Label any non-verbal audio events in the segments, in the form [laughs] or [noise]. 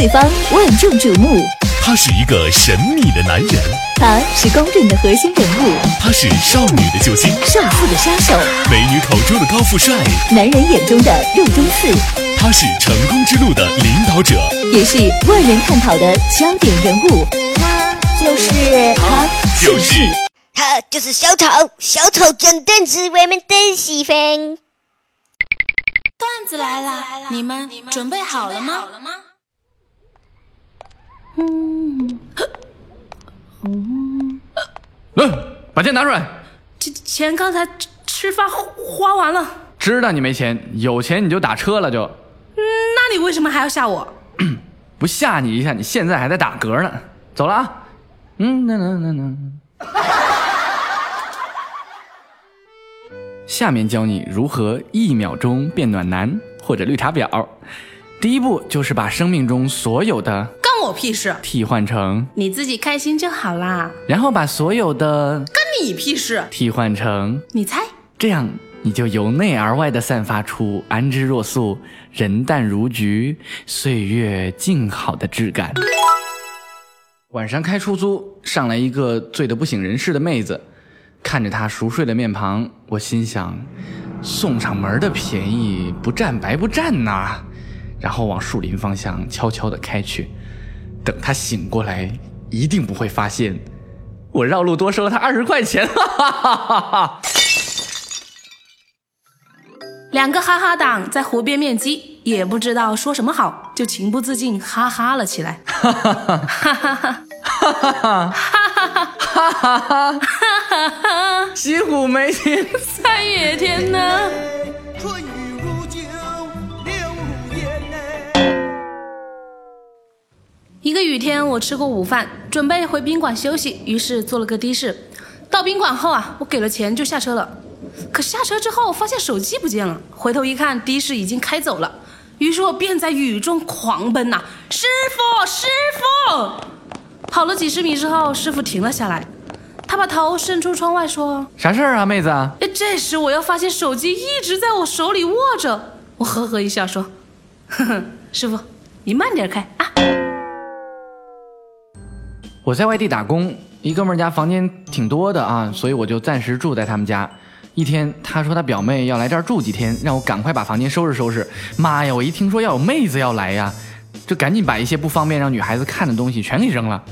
四方，万众瞩目。他是一个神秘的男人，他是公认的核心人物，他是少女的救星，少妇的杀手，美女口中的高富帅，男人眼中的肉中刺。他是成功之路的领导者，也是万人探讨的焦点人物。他就是他就是他就是小丑，小丑真的是我们的喜欢。段子来了，你们准备好了吗？来，把钱拿出来。钱钱刚才吃吃饭花完了，知道你没钱，有钱你就打车了就。那你为什么还要吓我？[clears throat] 不吓你一下，你现在还在打嗝呢。走了啊。嗯，那那那那。[laughs] 下面教你如何一秒钟变暖男或者绿茶婊。第一步就是把生命中所有的关我屁事！替换成，你自己开心就好啦，然后把所有的关你屁事！替换成，你猜？这样你就由内而外的散发出安之若素、人淡如菊、岁月静好的质感。晚上开出租，上来一个醉得不省人事的妹子，看着她熟睡的面庞，我心想，送上门的便宜不占白不占呐。然后往树林方向悄悄地开去，等他醒过来，一定不会发现我绕路多收了他二十块钱。哈哈哈哈两个哈哈党在湖边面基，也不知道说什么好，就情不自禁哈哈了起来。哈哈哈哈哈哈哈哈。哈哈哈，哈哈哈，西湖美景，三月天呢？天，我吃过午饭，准备回宾馆休息，于是坐了个的士。到宾馆后啊，我给了钱就下车了。可下车之后，发现手机不见了。回头一看，的士已经开走了。于是我便在雨中狂奔呐、师傅，师傅！跑了几十米之后，师傅停了下来，他把头伸出窗外说啥事儿啊，妹子？：“哎，这时我又发现手机一直在我手里握着。”我呵呵一笑说：“呵呵，师傅，你慢点开啊。”我在外地打工，一哥们儿家房间挺多的啊，所以我就暂时住在他们家。一天，他说他表妹要来这儿住几天，让我赶快把房间收拾收拾。妈呀，我一听说要有妹子要来呀，就赶紧把一些不方便让女孩子看的东西全给扔了。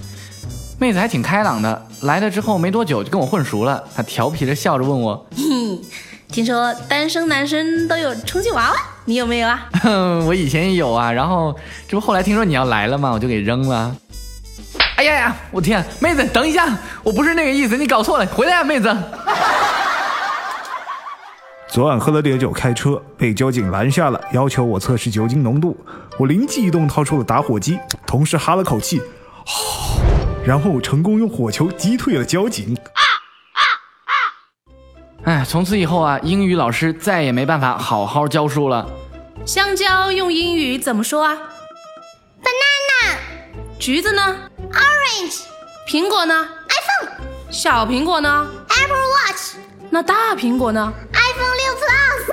妹子还挺开朗的，来了之后没多久就跟我混熟了。她调皮的笑着问我哼，听说单身男生都有充气娃娃，你有没有啊？[laughs] 我以前也有啊，然后这不后来听说你要来了吗？我就给扔了。哎呀呀，我天，妹子，等一下，我不是那个意思，你搞错了，回来呀、妹子。[laughs] 昨晚喝了点酒开车，被交警拦下了，要求我测试酒精浓度。我灵机一动，掏出了打火机，同时哈了口气，呼，[sighs] 然后成功用火球击退了交警。哎，从此以后啊，英语老师再也没办法好好教书了。香蕉用英语怎么说啊？banana。橘子呢？orange。苹果呢？iPhone。小苹果呢？Apple Watch。那大苹果呢？iPhone 六 Plus。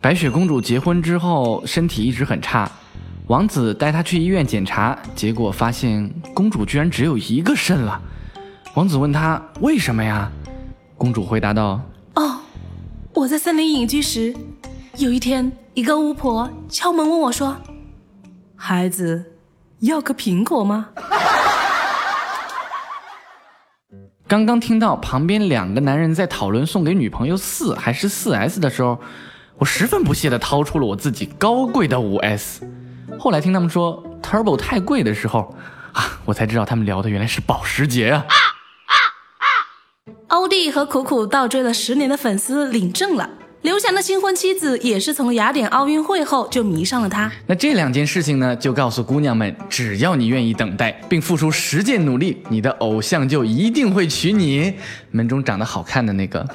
白雪公主结婚之后身体一直很差，王子带她去医院检查，结果发现公主居然只有一个肾了。王子问她为什么呀？公主回答道哦，我在森林隐居时，有一天，一个巫婆敲门问我说：“孩子，要个苹果吗 [laughs] 刚刚听到旁边两个男人在讨论送给女朋友四还是四 S 的时候，我十分不屑地掏出了我自己高贵的五 S。后来听他们说 Turbo 太贵的时候，啊，我才知道他们聊的原来是保时捷啊！？”欧弟和苦苦倒追了十年的粉丝领证了。刘翔的新婚妻子也是从雅典奥运会后就迷上了他。那这两件事情呢，就告诉姑娘们，只要你愿意等待，并付出实践努力，你的偶像就一定会娶你。门中长得好看的那个。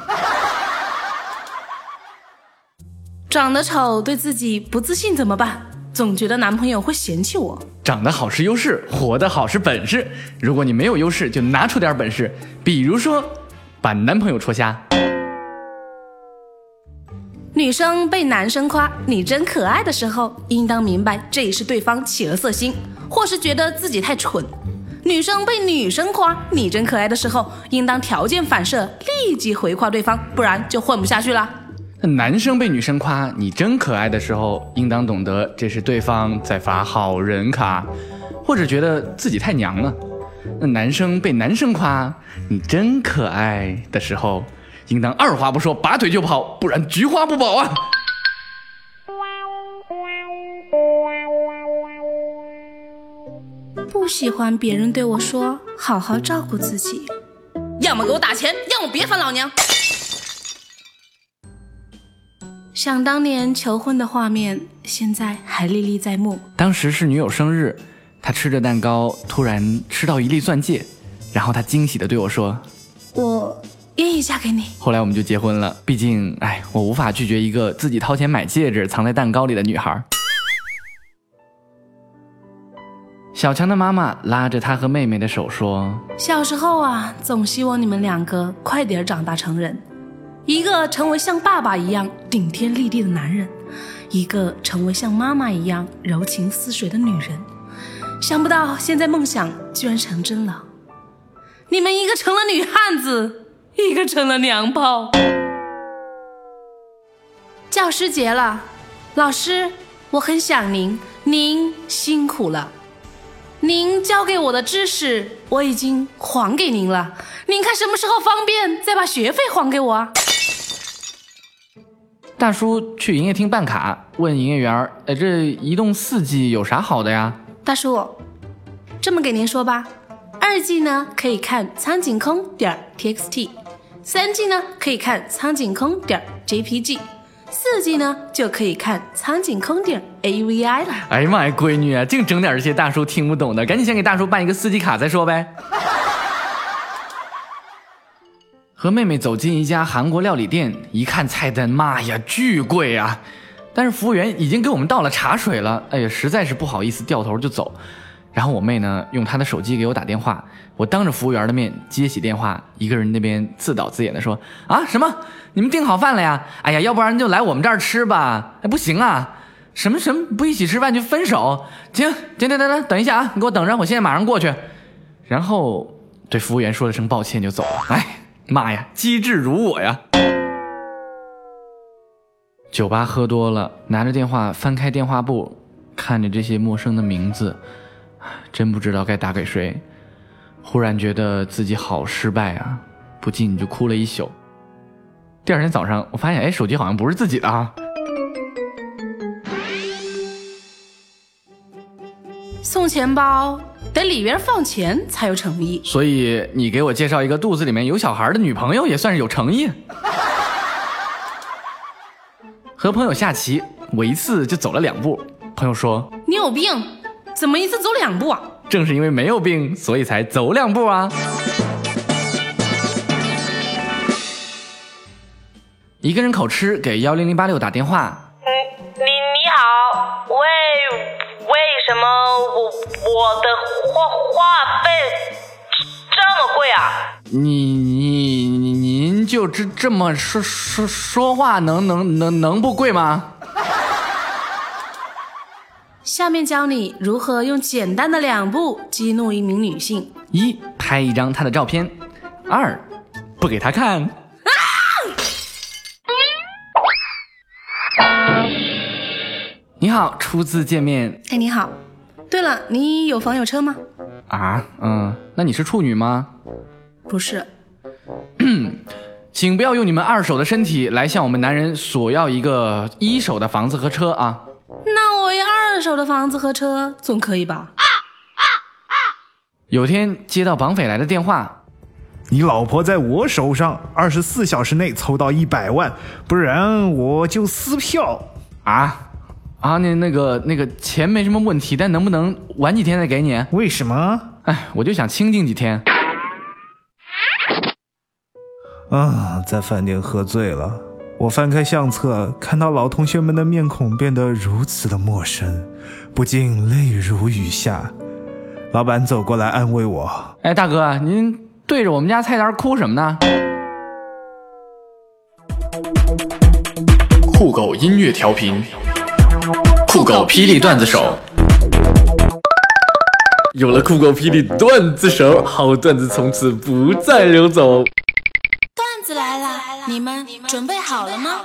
长得丑对自己不自信怎么办？总觉得男朋友会嫌弃我。长得好是优势，活得好是本事。如果你没有优势，就拿出点本事，比如说把男朋友戳瞎。女生被男生夸你真可爱的时候，应当明白这是对方起了色心，或是觉得自己太蠢。女生被女生夸你真可爱的时候，应当条件反射，立即回夸对方，不然就混不下去了。男生被女生夸你真可爱的时候，应当懂得这是对方在发好人卡，或者觉得自己太娘了。那男生被男生夸你真可爱的时候，应当二话不说拔腿就跑，不然菊花不保啊！[laughs] 不喜欢别人对我说好好照顾自己，要么给我打钱，要么别烦老娘。想当年求婚的画面，现在还历历在目。当时是女友生日，她吃着蛋糕，突然吃到一粒钻戒，然后她惊喜的对我说我愿意嫁给你。后来我们就结婚了。毕竟，哎，我无法拒绝一个自己掏钱买戒指藏在蛋糕里的女孩。小强的妈妈拉着他和妹妹的手说小时候啊，总希望你们两个快点长大成人，一个成为像爸爸一样顶天立地的男人，一个成为像妈妈一样柔情似水的女人。想不到现在梦想居然成真了，你们一个成了女汉子，一个成了娘炮。教师节了，老师，我很想您，您辛苦了。您教给我的知识我已经还给您了，您看什么时候方便再把学费还给我啊？大叔去营业厅办卡，问营业员儿：“哎，这移动四 G 有啥好的呀大叔，这么给您说吧，二 G 呢可以看苍井空点 txt，三 G 呢可以看苍井空点 jpg，四 G 呢就可以看苍井空点 avi 了。？”哎呀妈呀，闺女啊，净整点这些大叔听不懂的，赶紧先给大叔办一个四 G 卡再说呗。和妹妹走进一家韩国料理店，一看菜单，妈呀，巨贵啊！但是服务员已经给我们倒了茶水了，哎呀，实在是不好意思，掉头就走。然后我妹呢，用她的手机给我打电话，我当着服务员的面接起电话，一个人那边自导自演的说：“啊，什么？你们订好饭了呀？哎呀，要不然就来我们这儿吃吧。哎，不行啊，什么什么不一起吃饭就分手？行，行，等等等，等一下啊，你给我等着，我现在马上过去。”然后对服务员说了声抱歉就走了。哎，妈呀，机智如我呀！酒吧喝多了，拿着电话翻开电话簿，看着这些陌生的名字，真不知道该打给谁。忽然觉得自己好失败啊，不禁就哭了一宿。第二天早上，我发现，哎，手机好像不是自己的啊。送钱包得里边放钱才有诚意。所以你给我介绍一个肚子里面有小孩的女朋友，也算是有诚意。[laughs] 和朋友下棋，我一次就走了两步。朋友说，你有病？怎么一次走两步啊？正是因为没有病，所以才走两步啊。一个人口吃给幺零零八六打电话，你你你好，为为什么我我的话话费这么贵啊？你你你您就这这么说说说话能能能能不贵吗？下面教你如何用简单的两步激怒一名女性。一拍一张她的照片，二不给她看。你好，初次见面哎，你好。对了，你有房有车吗？啊？嗯，那你是处女吗？不是。请不要用你们二手的身体来向我们男人索要一个一手的房子和车啊！手的房子和车总可以吧？有天接到绑匪来的电话，你老婆在我手上，二十四小时内凑到一百万，不然我就撕票。啊啊，那那个那个钱没什么问题，但能不能晚几天再给你？为什么？哎，我就想清静几天。啊，在饭店喝醉了，我翻开相册，看到老同学们的面孔变得如此的陌生，不禁泪如雨下。老板走过来安慰我哎，大哥，您对着我们家菜单哭什么呢？酷狗音乐调频，酷狗霹雳段子手。有了酷狗霹雳段子手，好段子从此不再流走。你们准备好了吗？